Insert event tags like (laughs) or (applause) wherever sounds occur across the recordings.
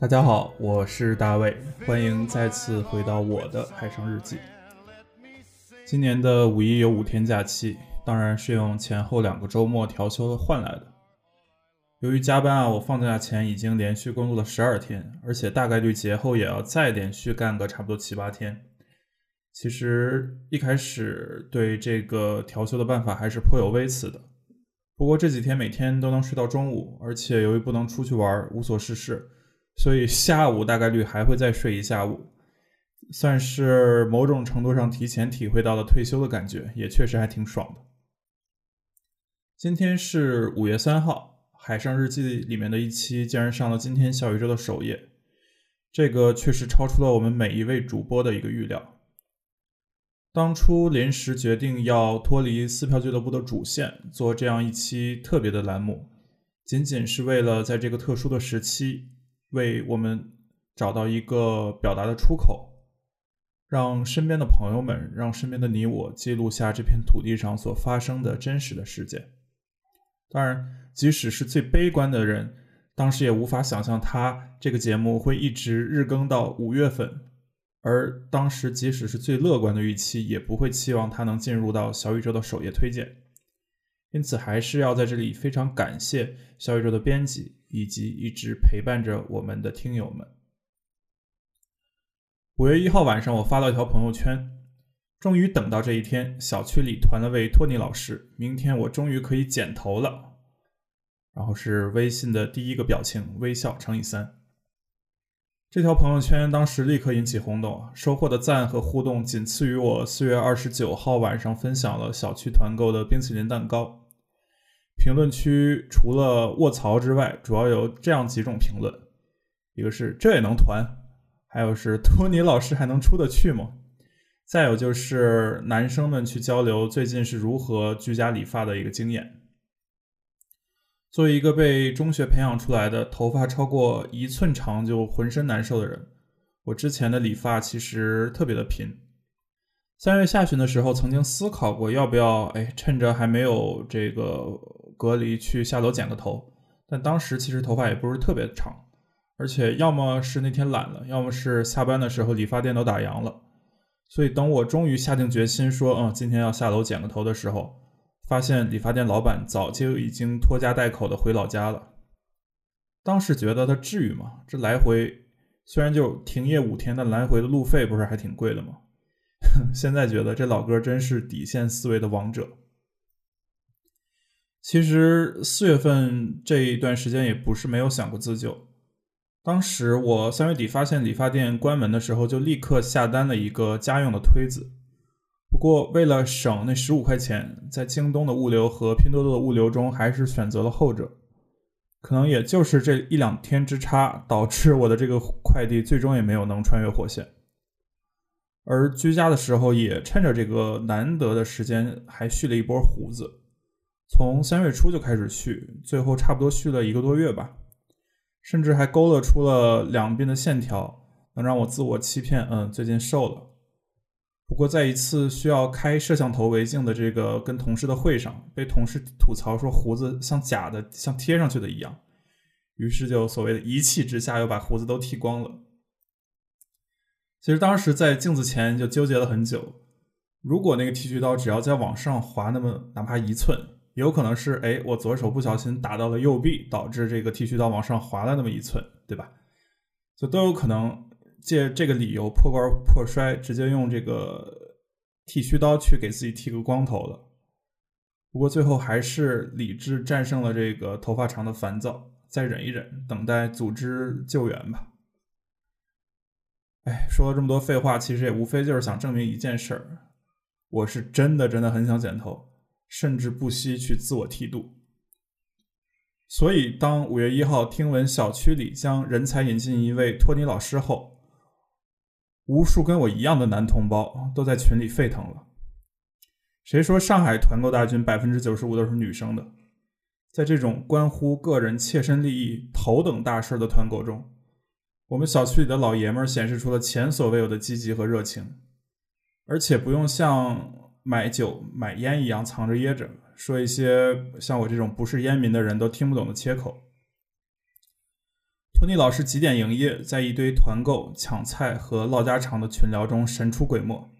大家好，我是大卫，欢迎再次回到我的海上日记。今年的五一有五天假期，当然是用前后两个周末调休换来的。由于加班啊，我放假前已经连续工作了十二天，而且大概率节后也要再连续干个差不多七八天。其实一开始对这个调休的办法还是颇有微词的，不过这几天每天都能睡到中午，而且由于不能出去玩，无所事事。所以下午大概率还会再睡一下午，算是某种程度上提前体会到了退休的感觉，也确实还挺爽的。今天是五月三号，《海上日记》里面的一期竟然上了今天小宇宙的首页，这个确实超出了我们每一位主播的一个预料。当初临时决定要脱离撕票俱乐部的主线，做这样一期特别的栏目，仅仅是为了在这个特殊的时期。为我们找到一个表达的出口，让身边的朋友们，让身边的你我记录下这片土地上所发生的真实的事件。当然，即使是最悲观的人，当时也无法想象他这个节目会一直日更到五月份。而当时，即使是最乐观的预期，也不会期望他能进入到小宇宙的首页推荐。因此，还是要在这里非常感谢小宇宙的编辑。以及一直陪伴着我们的听友们。五月一号晚上，我发了一条朋友圈，终于等到这一天，小区里团了位托尼老师，明天我终于可以剪头了。然后是微信的第一个表情，微笑乘以三。这条朋友圈当时立刻引起轰动，收获的赞和互动仅次于我四月二十九号晚上分享了小区团购的冰淇淋蛋糕。评论区除了卧槽之外，主要有这样几种评论：一个是这也能团，还有是托尼老师还能出得去吗？再有就是男生们去交流最近是如何居家理发的一个经验。作为一个被中学培养出来的头发超过一寸长就浑身难受的人，我之前的理发其实特别的频。三月下旬的时候，曾经思考过要不要，哎，趁着还没有这个。隔离去下楼剪个头，但当时其实头发也不是特别长，而且要么是那天懒了，要么是下班的时候理发店都打烊了。所以等我终于下定决心说，嗯，今天要下楼剪个头的时候，发现理发店老板早就已经拖家带口的回老家了。当时觉得他至于吗？这来回虽然就停业五天，但来回的路费不是还挺贵的吗？(laughs) 现在觉得这老哥真是底线思维的王者。其实四月份这一段时间也不是没有想过自救。当时我三月底发现理发店关门的时候，就立刻下单了一个家用的推子。不过为了省那十五块钱，在京东的物流和拼多多的物流中，还是选择了后者。可能也就是这一两天之差，导致我的这个快递最终也没有能穿越火线。而居家的时候，也趁着这个难得的时间，还蓄了一波胡子。从三月初就开始续，最后差不多续了一个多月吧，甚至还勾勒出了两边的线条，能让我自我欺骗，嗯，最近瘦了。不过在一次需要开摄像头为镜的这个跟同事的会上，被同事吐槽说胡子像假的，像贴上去的一样，于是就所谓的一气之下又把胡子都剃光了。其实当时在镜子前就纠结了很久，如果那个剃须刀只要再往上滑那么哪怕一寸。有可能是哎，我左手不小心打到了右臂，导致这个剃须刀往上滑了那么一寸，对吧？就都有可能借这个理由破罐破摔，直接用这个剃须刀去给自己剃个光头了。不过最后还是理智战胜了这个头发长的烦躁，再忍一忍，等待组织救援吧。哎，说了这么多废话，其实也无非就是想证明一件事儿：我是真的真的很想剪头。甚至不惜去自我剃度。所以，当五月一号听闻小区里将人才引进一位托尼老师后，无数跟我一样的男同胞都在群里沸腾了。谁说上海团购大军百分之九十五都是女生的？在这种关乎个人切身利益、头等大事的团购中，我们小区里的老爷们显示出了前所未有的积极和热情，而且不用像买酒、买烟一样藏着掖着。说一些像我这种不是烟民的人都听不懂的切口。托尼老师几点营业，在一堆团购、抢菜和唠家常的群聊中神出鬼没，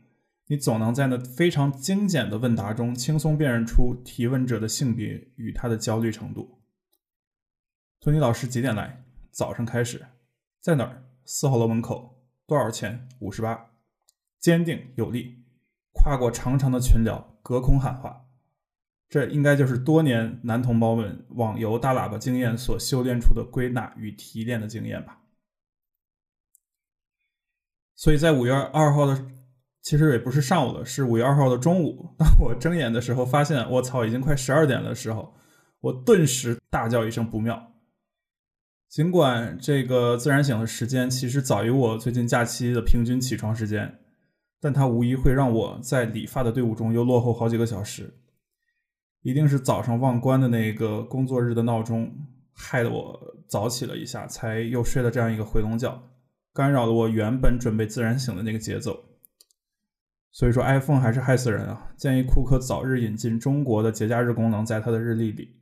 你总能在那非常精简的问答中轻松辨认出提问者的性别与他的焦虑程度。托尼老师几点来？早上开始，在哪儿？四号楼门口。多少钱？五十八。坚定有力，跨过长长的群聊，隔空喊话。这应该就是多年男同胞们网游大喇叭经验所修炼出的归纳与提炼的经验吧。所以在五月二号的，其实也不是上午了，是五月二号的中午。当我睁眼的时候，发现我操，已经快十二点的时候，我顿时大叫一声不妙。尽管这个自然醒的时间其实早于我最近假期的平均起床时间，但它无疑会让我在理发的队伍中又落后好几个小时。一定是早上忘关的那个工作日的闹钟，害得我早起了一下，才又睡了这样一个回笼觉，干扰了我原本准备自然醒的那个节奏。所以说，iPhone 还是害死人啊！建议库克早日引进中国的节假日功能，在它的日历里，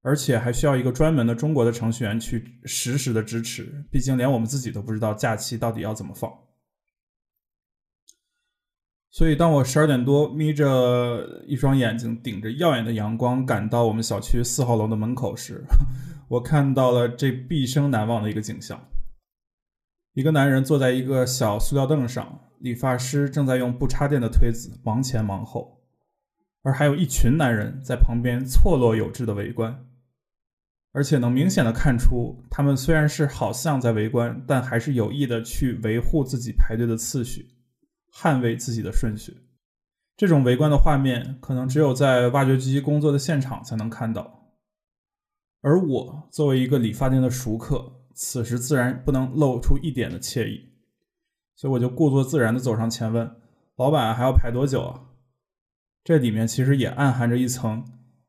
而且还需要一个专门的中国的程序员去实时的支持，毕竟连我们自己都不知道假期到底要怎么放。所以，当我十二点多眯着一双眼睛，顶着耀眼的阳光赶到我们小区四号楼的门口时，(laughs) 我看到了这毕生难忘的一个景象：一个男人坐在一个小塑料凳上，理发师正在用不插电的推子忙前忙后，而还有一群男人在旁边错落有致的围观，而且能明显的看出，他们虽然是好像在围观，但还是有意的去维护自己排队的次序。捍卫自己的顺序，这种围观的画面可能只有在挖掘机工作的现场才能看到。而我作为一个理发店的熟客，此时自然不能露出一点的惬意，所以我就故作自然的走上前问：“老板还要排多久啊？”这里面其实也暗含着一层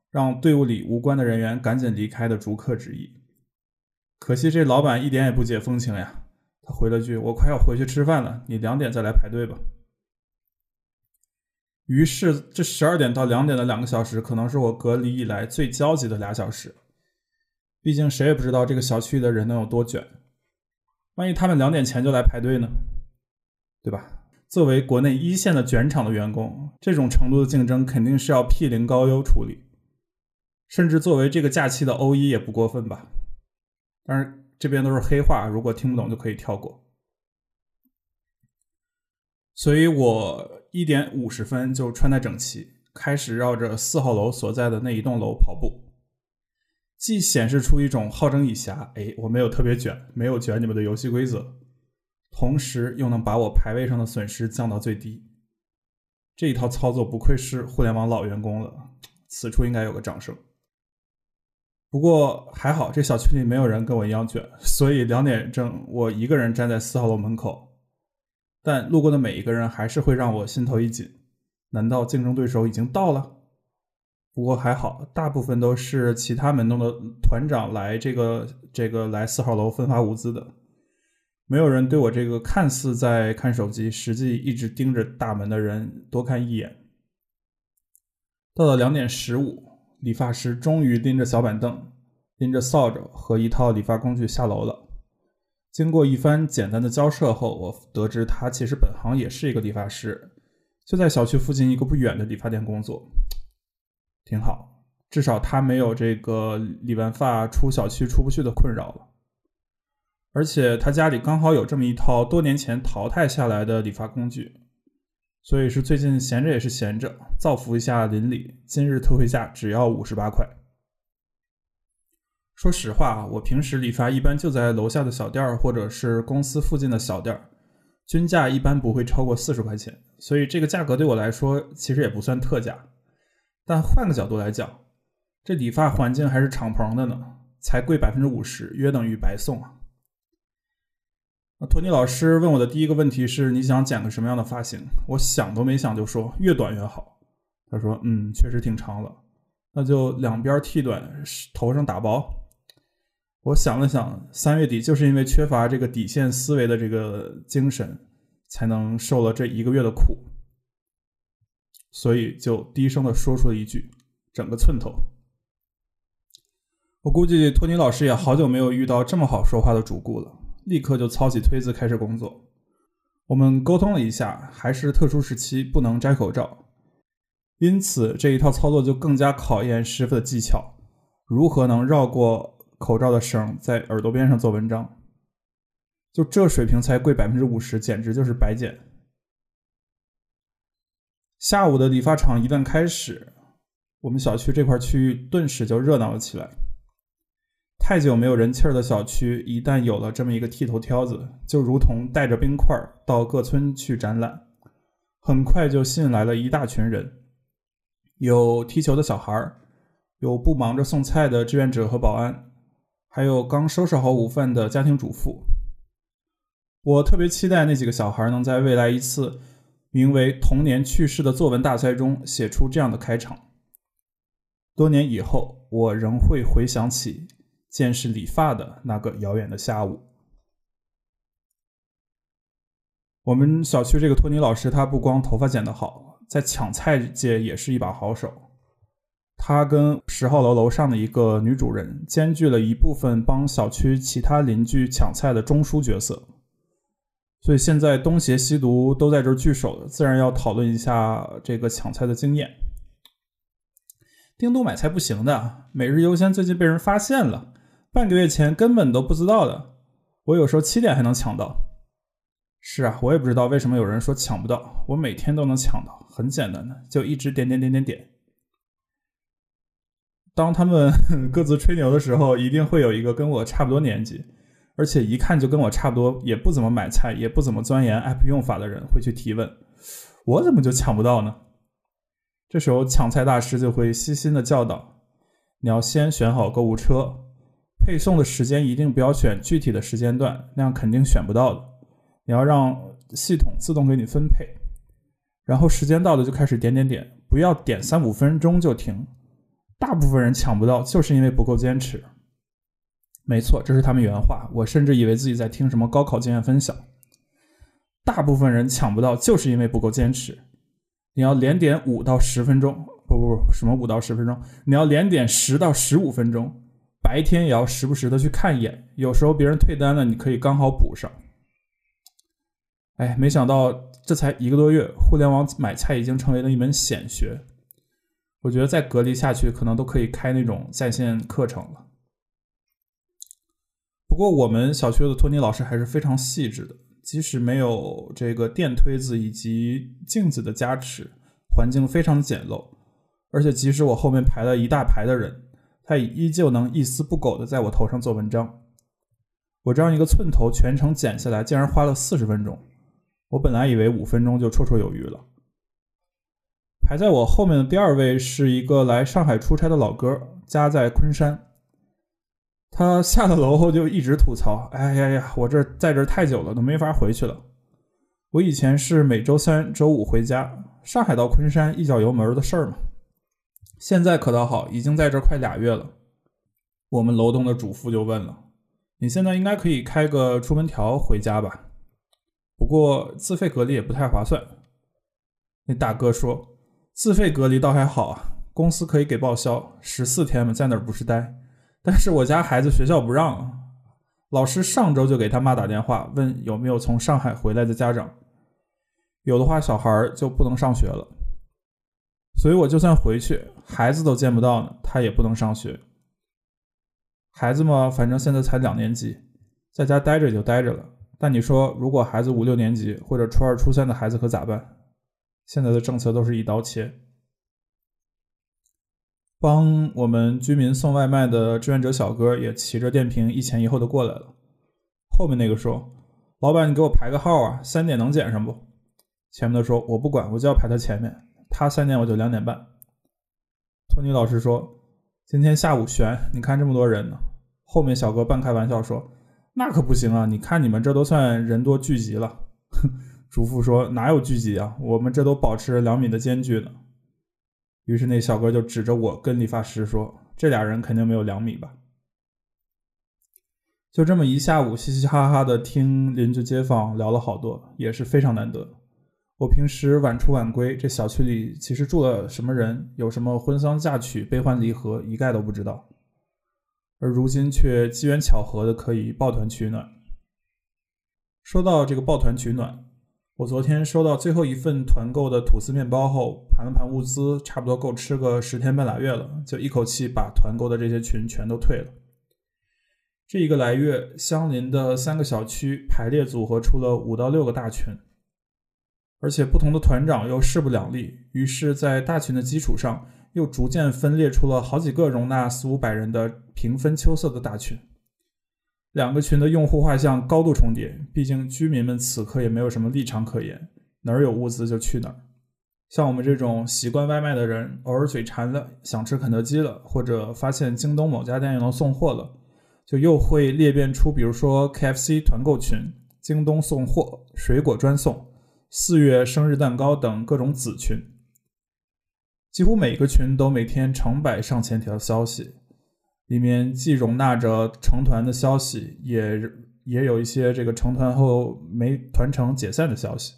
让队伍里无关的人员赶紧离开的逐客之意。可惜这老板一点也不解风情呀，他回了句：“我快要回去吃饭了，你两点再来排队吧。”于是，这十二点到两点的两个小时，可能是我隔离以来最焦急的俩小时。毕竟，谁也不知道这个小区的人能有多卷。万一他们两点前就来排队呢？对吧？作为国内一线的卷厂的员工，这种程度的竞争肯定是要 P 零高优处理。甚至作为这个假期的 O 一也不过分吧？当然，这边都是黑话，如果听不懂就可以跳过。所以我一点五十分就穿戴整齐，开始绕着四号楼所在的那一栋楼跑步，既显示出一种好整以暇，哎，我没有特别卷，没有卷你们的游戏规则，同时又能把我排位上的损失降到最低。这一套操作不愧是互联网老员工了，此处应该有个掌声。不过还好，这小区里没有人跟我一样卷，所以两点正我一个人站在四号楼门口。但路过的每一个人还是会让我心头一紧，难道竞争对手已经到了？不过还好，大部分都是其他门洞的团长来这个这个来四号楼分发物资的，没有人对我这个看似在看手机，实际一直盯着大门的人多看一眼。到了两点十五，理发师终于拎着小板凳、拎着扫帚和一套理发工具下楼了。经过一番简单的交涉后，我得知他其实本行也是一个理发师，就在小区附近一个不远的理发店工作，挺好，至少他没有这个理完发出小区出不去的困扰了。而且他家里刚好有这么一套多年前淘汰下来的理发工具，所以是最近闲着也是闲着，造福一下邻里。今日特惠价只要五十八块。说实话啊，我平时理发一般就在楼下的小店儿，或者是公司附近的小店儿，均价一般不会超过四十块钱，所以这个价格对我来说其实也不算特价。但换个角度来讲，这理发环境还是敞篷的呢，才贵百分之五十，约等于白送啊。那托尼老师问我的第一个问题是：你想剪个什么样的发型？我想都没想就说越短越好。他说：“嗯，确实挺长了，那就两边剃短，头上打薄。”我想了想，三月底就是因为缺乏这个底线思维的这个精神，才能受了这一个月的苦，所以就低声的说出了一句：“整个寸头。”我估计托尼老师也好久没有遇到这么好说话的主顾了。立刻就操起推子开始工作。我们沟通了一下，还是特殊时期不能摘口罩，因此这一套操作就更加考验师傅的技巧，如何能绕过口罩的绳，在耳朵边上做文章。就这水平才贵百分之五十，简直就是白捡。下午的理发厂一旦开始，我们小区这块区域顿时就热闹了起来。太久没有人气儿的小区，一旦有了这么一个剃头挑子，就如同带着冰块到各村去展览，很快就吸引来了一大群人。有踢球的小孩，有不忙着送菜的志愿者和保安，还有刚收拾好午饭的家庭主妇。我特别期待那几个小孩能在未来一次名为“童年趣事”的作文大赛中写出这样的开场。多年以后，我仍会回想起。见识理发的那个遥远的下午，我们小区这个托尼老师，他不光头发剪得好，在抢菜界也是一把好手。他跟十号楼楼上的一个女主人，兼具了一部分帮小区其他邻居抢菜的中枢角色。所以现在东邪西毒都在这儿聚首，自然要讨论一下这个抢菜的经验。叮咚买菜不行的，每日优先最近被人发现了。半个月前根本都不知道的，我有时候七点还能抢到。是啊，我也不知道为什么有人说抢不到，我每天都能抢到，很简单的，就一直点点点点点。当他们 (laughs) 各自吹牛的时候，一定会有一个跟我差不多年纪，而且一看就跟我差不多，也不怎么买菜，也不怎么钻研 app 用法的人会去提问：我怎么就抢不到呢？这时候抢菜大师就会细心的教导：你要先选好购物车。配送的时间一定不要选具体的时间段，那样肯定选不到的。你要让系统自动给你分配，然后时间到了就开始点点点，不要点三五分钟就停。大部分人抢不到，就是因为不够坚持。没错，这是他们原话。我甚至以为自己在听什么高考经验分享。大部分人抢不到，就是因为不够坚持。你要连点五到十分钟，不不不，什么五到十分钟？你要连点十到十五分钟。白天也要时不时的去看一眼，有时候别人退单了，你可以刚好补上。哎，没想到这才一个多月，互联网买菜已经成为了一门显学。我觉得再隔离下去，可能都可以开那种在线课程了。不过我们小区的托尼老师还是非常细致的，即使没有这个电推子以及镜子的加持，环境非常简陋，而且即使我后面排了一大排的人。他也依旧能一丝不苟的在我头上做文章。我这样一个寸头全程剪下来，竟然花了四十分钟。我本来以为五分钟就绰绰有余了。排在我后面的第二位是一个来上海出差的老哥，家在昆山。他下了楼后就一直吐槽：“哎呀呀，我这在这太久了，都没法回去了。我以前是每周三、周五回家，上海到昆山一脚油门的事儿嘛。”现在可倒好，已经在这快俩月了。我们楼栋的主妇就问了：“你现在应该可以开个出门条回家吧？不过自费隔离也不太划算。”那大哥说：“自费隔离倒还好啊，公司可以给报销，十四天嘛，在哪儿不是待？但是我家孩子学校不让，老师上周就给他妈打电话问有没有从上海回来的家长，有的话小孩就不能上学了。”所以我就算回去，孩子都见不到呢，他也不能上学。孩子嘛，反正现在才两年级，在家待着也就待着了。但你说，如果孩子五六年级或者初二、初三的孩子可咋办？现在的政策都是一刀切。帮我们居民送外卖的志愿者小哥也骑着电瓶一前一后的过来了。后面那个说：“老板，你给我排个号啊，三点能捡上不？”前面的说：“我不管，我就要排他前面。”他三点，我就两点半。托尼老师说：“今天下午悬，你看这么多人呢。后面小哥半开玩笑说：“那可不行啊，你看你们这都算人多聚集了。(laughs) ”哼嘱咐说：“哪有聚集啊，我们这都保持着两米的间距呢。”于是那小哥就指着我跟理发师说：“这俩人肯定没有两米吧？”就这么一下午，嘻嘻哈哈的听邻居街坊聊了好多，也是非常难得。我平时晚出晚归，这小区里其实住了什么人，有什么婚丧嫁娶、悲欢离合，一概都不知道。而如今却机缘巧合的可以抱团取暖。说到这个抱团取暖。我昨天收到最后一份团购的吐司面包后，盘了盘物资，差不多够吃个十天半拉月了，就一口气把团购的这些群全都退了。这一个来月，相邻的三个小区排列组合出了五到六个大群，而且不同的团长又势不两立，于是，在大群的基础上，又逐渐分裂出了好几个容纳四五百人的平分秋色的大群。两个群的用户画像高度重叠，毕竟居民们此刻也没有什么立场可言，哪儿有物资就去哪儿。像我们这种习惯外卖的人，偶尔嘴馋了，想吃肯德基了，或者发现京东某家店又能送货了，就又会裂变出，比如说 KFC 团购群、京东送货、水果专送、四月生日蛋糕等各种子群。几乎每个群都每天成百上千条消息。里面既容纳着成团的消息，也也有一些这个成团后没团成解散的消息，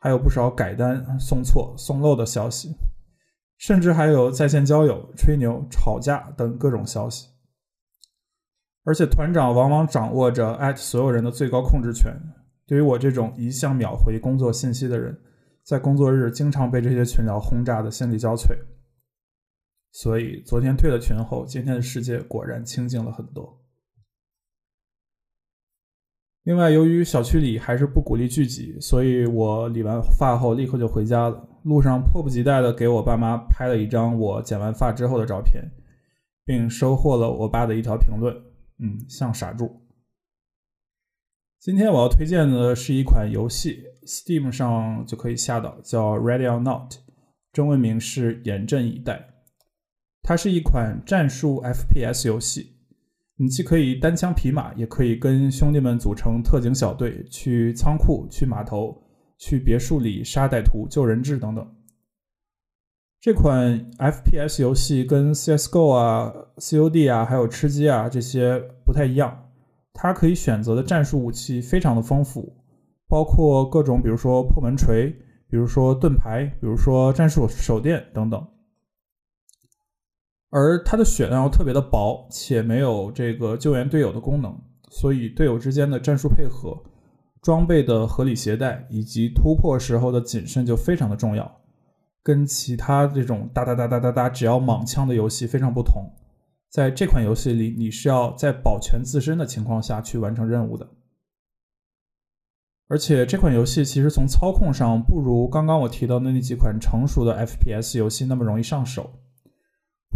还有不少改单、送错、送漏的消息，甚至还有在线交友、吹牛、吵架等各种消息。而且团长往往掌握着艾特所有人的最高控制权。对于我这种一向秒回工作信息的人，在工作日经常被这些群聊轰炸的心力交瘁。所以昨天退了群后，今天的世界果然清静了很多。另外，由于小区里还是不鼓励聚集，所以我理完发后立刻就回家了。路上迫不及待的给我爸妈拍了一张我剪完发之后的照片，并收获了我爸的一条评论：“嗯，像傻柱。”今天我要推荐的是一款游戏，Steam 上就可以下到，叫《Ready or Not》，中文名是“严阵以待”。它是一款战术 FPS 游戏，你既可以单枪匹马，也可以跟兄弟们组成特警小队，去仓库、去码头、去别墅里杀歹徒、救人质等等。这款 FPS 游戏跟 CS:GO 啊、COD 啊，还有吃鸡啊这些不太一样，它可以选择的战术武器非常的丰富，包括各种，比如说破门锤，比如说盾牌，比如说战术手电等等。而它的血量又特别的薄，且没有这个救援队友的功能，所以队友之间的战术配合、装备的合理携带以及突破时候的谨慎就非常的重要。跟其他这种哒哒哒哒哒哒只要莽枪的游戏非常不同，在这款游戏里，你是要在保全自身的情况下去完成任务的。而且这款游戏其实从操控上不如刚刚我提到的那几款成熟的 FPS 游戏那么容易上手。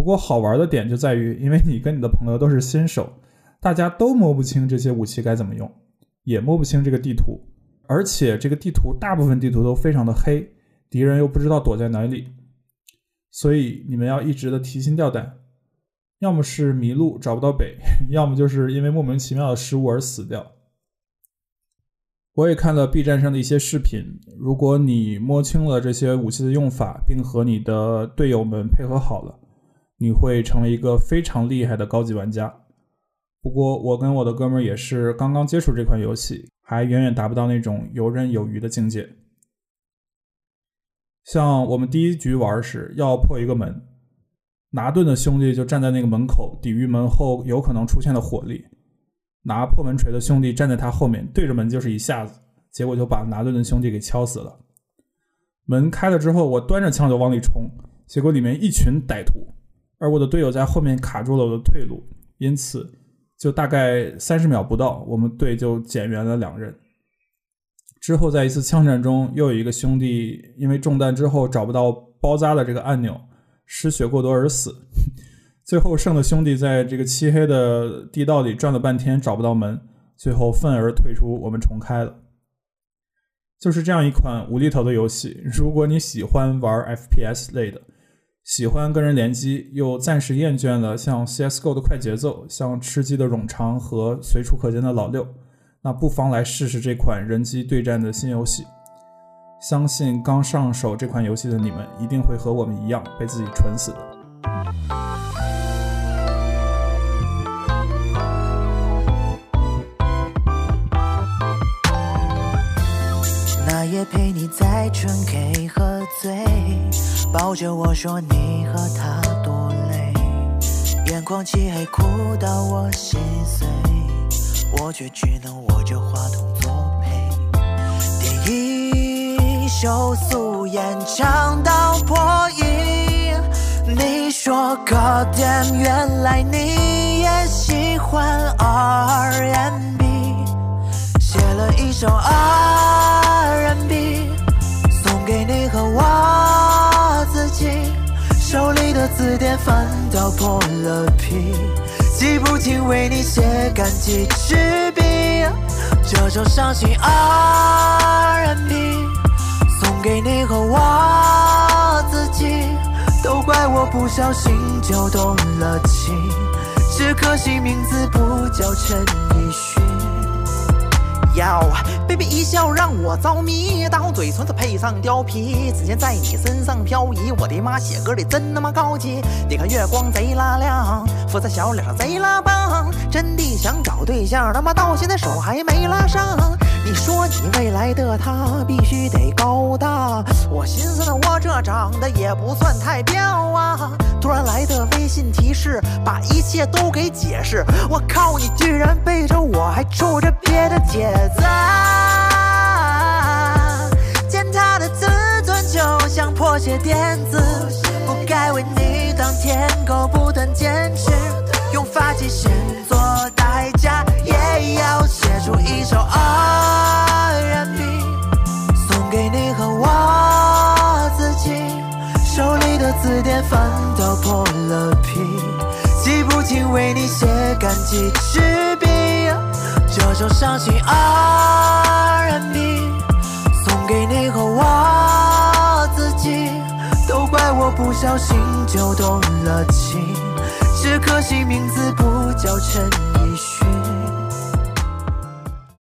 不过好玩的点就在于，因为你跟你的朋友都是新手，大家都摸不清这些武器该怎么用，也摸不清这个地图，而且这个地图大部分地图都非常的黑，敌人又不知道躲在哪里，所以你们要一直的提心吊胆，要么是迷路找不到北，要么就是因为莫名其妙的失误而死掉。我也看了 B 站上的一些视频，如果你摸清了这些武器的用法，并和你的队友们配合好了。你会成为一个非常厉害的高级玩家。不过，我跟我的哥们儿也是刚刚接触这款游戏，还远远达不到那种游刃有余的境界。像我们第一局玩时要破一个门，拿盾的兄弟就站在那个门口抵御门后有可能出现的火力，拿破门锤的兄弟站在他后面对着门就是一下子，结果就把拿盾的兄弟给敲死了。门开了之后，我端着枪就往里冲，结果里面一群歹徒。而我的队友在后面卡住了我的退路，因此就大概三十秒不到，我们队就减员了两人。之后在一次枪战中，又有一个兄弟因为中弹之后找不到包扎的这个按钮，失血过多而死。(laughs) 最后剩的兄弟在这个漆黑的地道里转了半天找不到门，最后愤而退出，我们重开了。就是这样一款无厘头的游戏，如果你喜欢玩 FPS 类的。喜欢跟人联机，又暂时厌倦了像 CS:GO 的快节奏、像吃鸡的冗长和随处可见的老六，那不妨来试试这款人机对战的新游戏。相信刚上手这款游戏的你们，一定会和我们一样被自己蠢死的。陪你在纯 K 喝醉，抱着我说你和他多累，眼眶漆黑哭到我心碎，我却只能握着话筒作陪。第一首素颜唱到破音，你说 God damn，原来你也喜欢 R&B，写了一首 R&B，我自己。手里的字典翻到破了皮，记不清为你写干几支笔。这首伤心 R&B，送给你和我自己。都怪我不小心就动了情，只可惜名字不叫陈奕迅。哟，baby 一笑让我着迷，大红嘴唇子配上貂皮，指尖在你身上漂移。我的妈，写歌的真他妈高级！你看月光贼拉亮，肤色小脸上贼拉棒，真的想找对象，他妈到现在手还没拉上。你说你未来的他必须得高大，我寻思呢，我这长得也不算太彪啊。突然来的微信提示，把一切都给解释。我靠，你居然背着我还处着别的帖子啊！践踏的自尊就像破鞋垫子，舔狗不断坚持，用发际线做代价，也要写出一首 R&B，送给你和我自己。手里的字典翻到破了皮，记不清为你写干几支笔。这首伤心 R&B，不小心就动了情，只可惜名字不叫陈